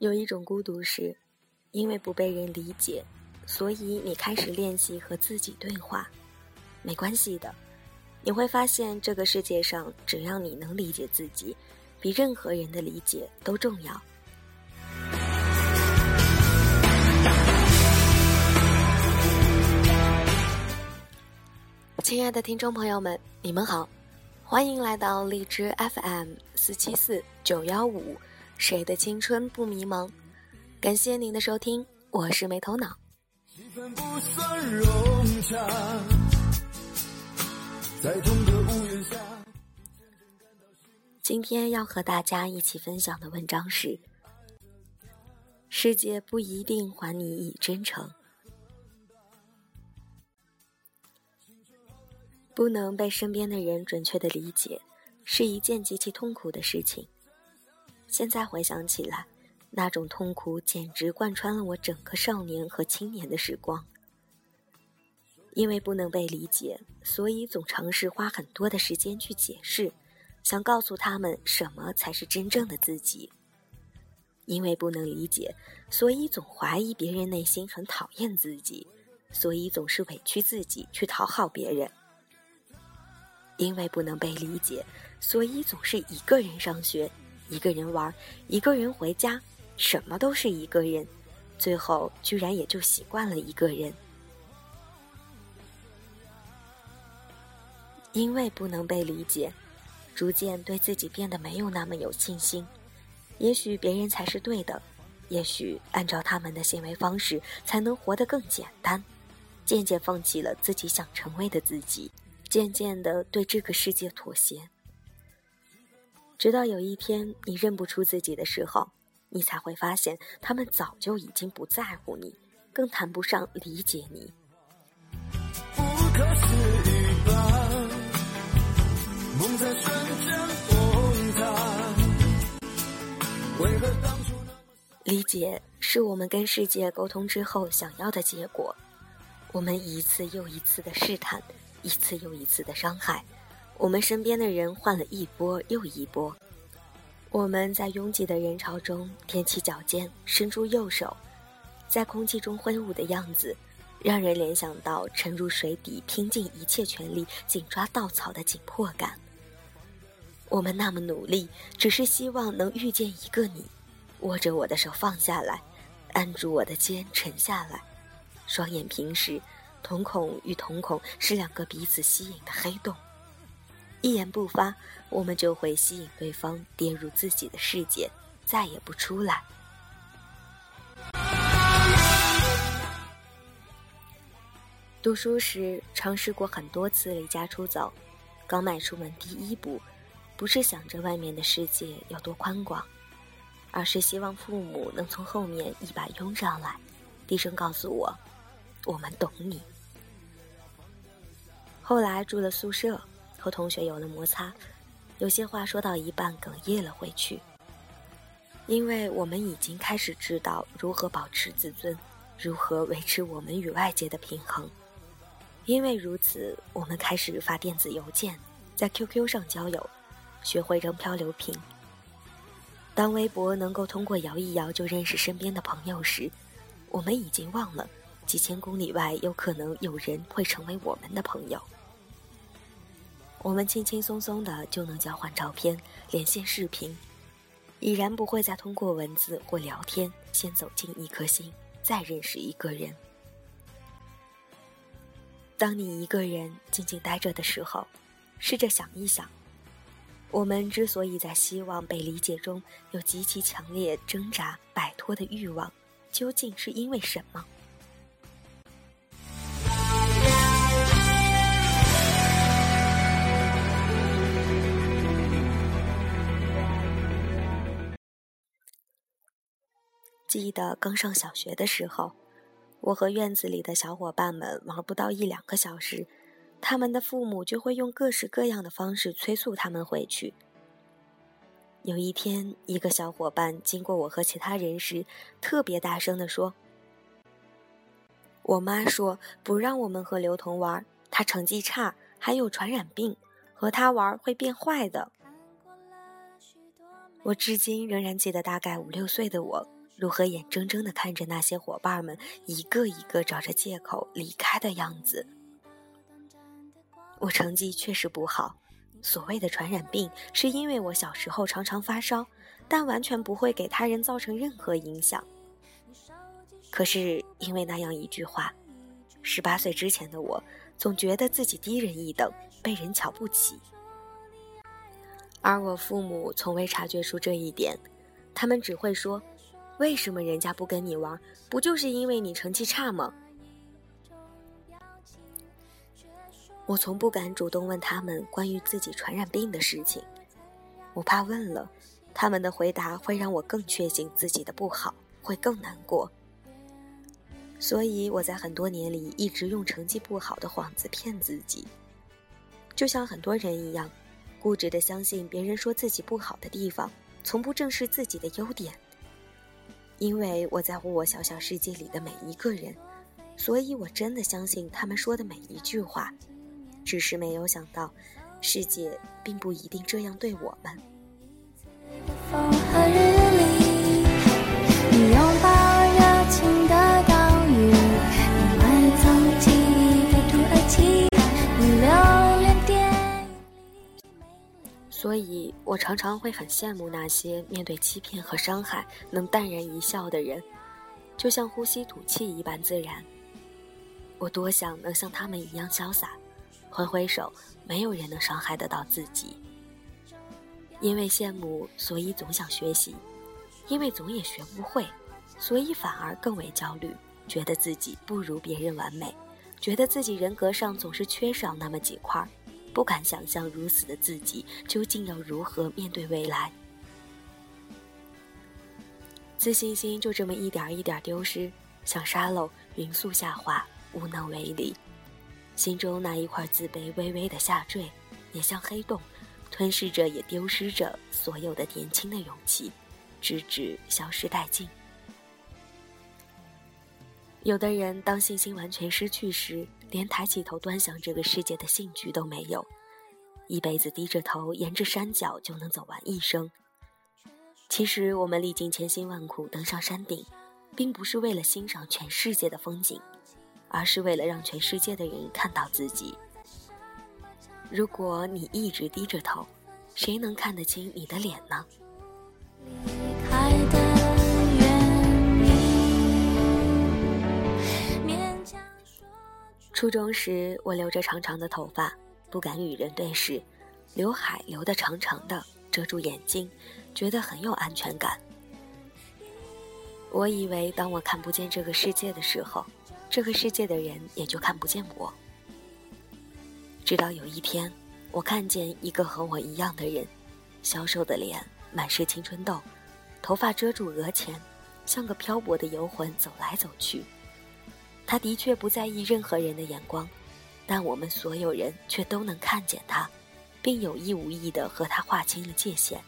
有一种孤独是，因为不被人理解，所以你开始练习和自己对话。没关系的，你会发现这个世界上，只要你能理解自己，比任何人的理解都重要。亲爱的听众朋友们，你们好，欢迎来到荔枝 FM 四七四九幺五。谁的青春不迷茫？感谢您的收听，我是没头脑。今天要和大家一起分享的文章是：世界不一定还你以真诚。不能被身边的人准确的理解，是一件极其痛苦的事情。现在回想起来，那种痛苦简直贯穿了我整个少年和青年的时光。因为不能被理解，所以总尝试花很多的时间去解释，想告诉他们什么才是真正的自己。因为不能理解，所以总怀疑别人内心很讨厌自己，所以总是委屈自己去讨好别人。因为不能被理解，所以总是一个人上学。一个人玩，一个人回家，什么都是一个人，最后居然也就习惯了一个人。因为不能被理解，逐渐对自己变得没有那么有信心。也许别人才是对的，也许按照他们的行为方式才能活得更简单。渐渐放弃了自己想成为的自己，渐渐的对这个世界妥协。直到有一天你认不出自己的时候，你才会发现他们早就已经不在乎你，更谈不上理解你。理解是我们跟世界沟通之后想要的结果。我们一次又一次的试探，一次又一次的伤害。我们身边的人换了一波又一波，我们在拥挤的人潮中踮起脚尖，伸出右手，在空气中挥舞的样子，让人联想到沉入水底、拼尽一切全力紧抓稻草的紧迫感。我们那么努力，只是希望能遇见一个你，握着我的手放下来，按住我的肩沉下来，双眼平视，瞳孔与瞳孔是两个彼此吸引的黑洞。一言不发，我们就会吸引对方跌入自己的世界，再也不出来。读书时尝试过很多次离家出走，刚迈出门第一步，不是想着外面的世界有多宽广，而是希望父母能从后面一把拥上来，低声告诉我：“我们懂你。”后来住了宿舍。和同学有了摩擦，有些话说到一半哽咽了回去。因为我们已经开始知道如何保持自尊，如何维持我们与外界的平衡。因为如此，我们开始发电子邮件，在 QQ 上交友，学会扔漂流瓶。当微博能够通过摇一摇就认识身边的朋友时，我们已经忘了几千公里外有可能有人会成为我们的朋友。我们轻轻松松的就能交换照片、连线视频，已然不会再通过文字或聊天先走进一颗心，再认识一个人。当你一个人静静待着的时候，试着想一想，我们之所以在希望被理解中有极其强烈挣扎摆脱的欲望，究竟是因为什么？记得刚上小学的时候，我和院子里的小伙伴们玩不到一两个小时，他们的父母就会用各式各样的方式催促他们回去。有一天，一个小伙伴经过我和其他人时，特别大声地说：“我妈说不让我们和刘同玩，他成绩差，还有传染病，和他玩会变坏的。”我至今仍然记得，大概五六岁的我。如何眼睁睁地看着那些伙伴们一个一个找着借口离开的样子。我成绩确实不好，所谓的传染病是因为我小时候常常发烧，但完全不会给他人造成任何影响。可是因为那样一句话，十八岁之前的我总觉得自己低人一等，被人瞧不起。而我父母从未察觉出这一点，他们只会说。为什么人家不跟你玩？不就是因为你成绩差吗？我从不敢主动问他们关于自己传染病的事情，我怕问了，他们的回答会让我更确信自己的不好，会更难过。所以我在很多年里一直用成绩不好的幌子骗自己，就像很多人一样，固执的相信别人说自己不好的地方，从不正视自己的优点。因为我在乎我小小世界里的每一个人，所以我真的相信他们说的每一句话。只是没有想到，世界并不一定这样对我们。我常常会很羡慕那些面对欺骗和伤害能淡然一笑的人，就像呼吸吐气一般自然。我多想能像他们一样潇洒，挥挥手，没有人能伤害得到自己。因为羡慕，所以总想学习；因为总也学不会，所以反而更为焦虑，觉得自己不如别人完美，觉得自己人格上总是缺少那么几块儿。不敢想象如此的自己究竟要如何面对未来，自信心就这么一点一点丢失，像沙漏匀速下滑，无能为力。心中那一块自卑微微的下坠，也像黑洞，吞噬着也丢失着所有的年轻的勇气，直至消失殆尽。有的人当信心完全失去时，连抬起头端详这个世界的兴趣都没有，一辈子低着头沿着山脚就能走完一生。其实我们历尽千辛万苦登上山顶，并不是为了欣赏全世界的风景，而是为了让全世界的人看到自己。如果你一直低着头，谁能看得清你的脸呢？初中时，我留着长长的头发，不敢与人对视，刘海留得长长的，遮住眼睛，觉得很有安全感。我以为，当我看不见这个世界的时候，这个世界的人也就看不见我。直到有一天，我看见一个和我一样的人，消瘦的脸，满是青春痘，头发遮住额前，像个漂泊的游魂走来走去。他的确不在意任何人的眼光，但我们所有人却都能看见他，并有意无意地和他划清了界限。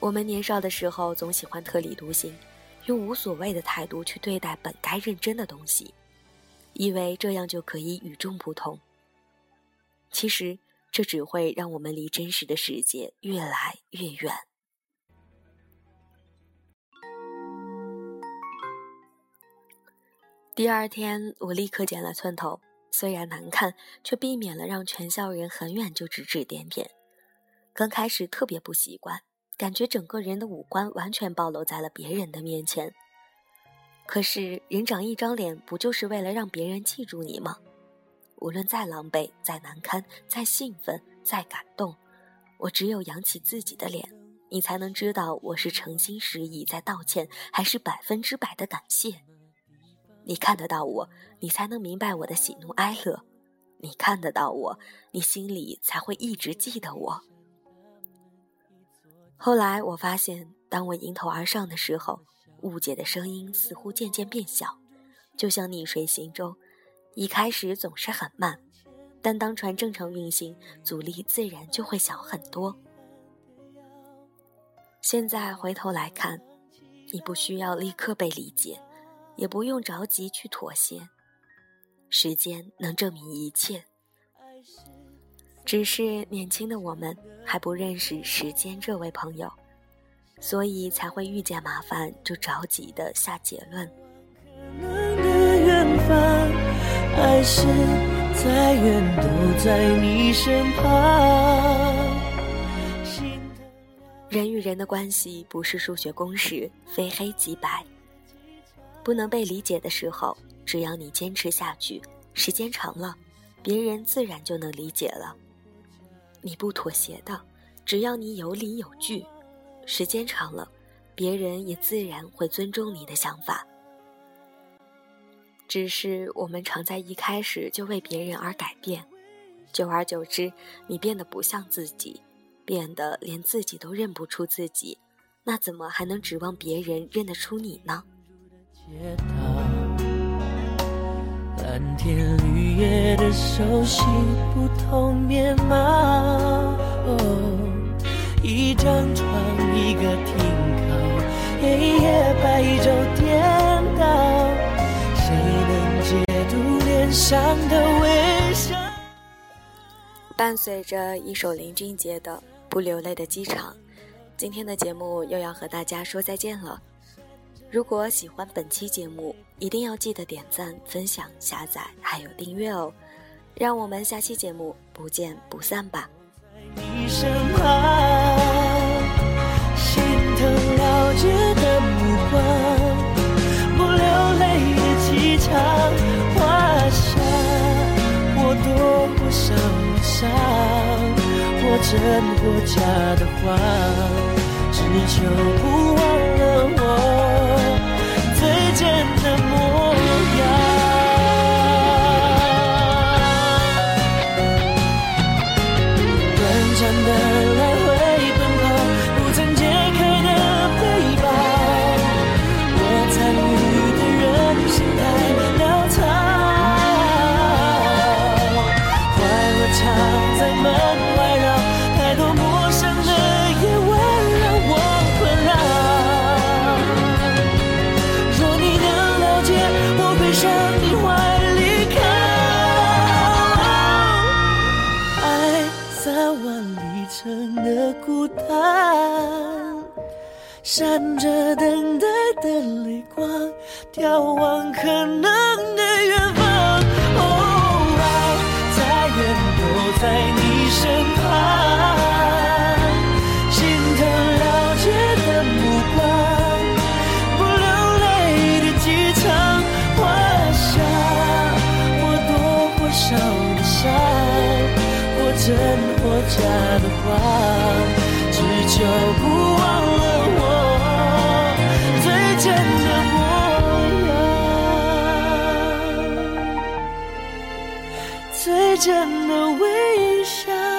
我们年少的时候总喜欢特立独行，用无所谓的态度去对待本该认真的东西，以为这样就可以与众不同。其实，这只会让我们离真实的世界越来越远。第二天，我立刻剪了寸头，虽然难看，却避免了让全校人很远就指指点点。刚开始特别不习惯，感觉整个人的五官完全暴露在了别人的面前。可是，人长一张脸，不就是为了让别人记住你吗？无论再狼狈、再难堪、再兴奋、再感动，我只有扬起自己的脸，你才能知道我是诚心实意在道歉，还是百分之百的感谢。你看得到我，你才能明白我的喜怒哀乐；你看得到我，你心里才会一直记得我。后来我发现，当我迎头而上的时候，误解的声音似乎渐渐变小，就像逆水行舟，一开始总是很慢，但当船正常运行，阻力自然就会小很多。现在回头来看，你不需要立刻被理解。也不用着急去妥协，时间能证明一切。只是年轻的我们还不认识时间这位朋友，所以才会遇见麻烦就着急的下结论。还是再远都在你身旁。人与人的关系不是数学公式，非黑即白。不能被理解的时候，只要你坚持下去，时间长了，别人自然就能理解了。你不妥协的，只要你有理有据，时间长了，别人也自然会尊重你的想法。只是我们常在一开始就为别人而改变，久而久之，你变得不像自己，变得连自己都认不出自己，那怎么还能指望别人认得出你呢？蓝天绿叶的熟悉不同面貌，哦一张床，一个停靠，黑夜白昼颠倒。谁能解读脸上的微笑。伴随着一首林俊杰的《不流泪的机场》，今天的节目又要和大家说再见了。如果喜欢本期节目，一定要记得点赞、分享、下载还有订阅哦！让我们下期节目不见不散吧。真或假的话，只求不忘最眺望可能的远方。哦，爱再远都在你身旁，心疼了解的目光，不流泪的机场画下或多或少的伤，或真或假的谎，只求不忘最真的微笑。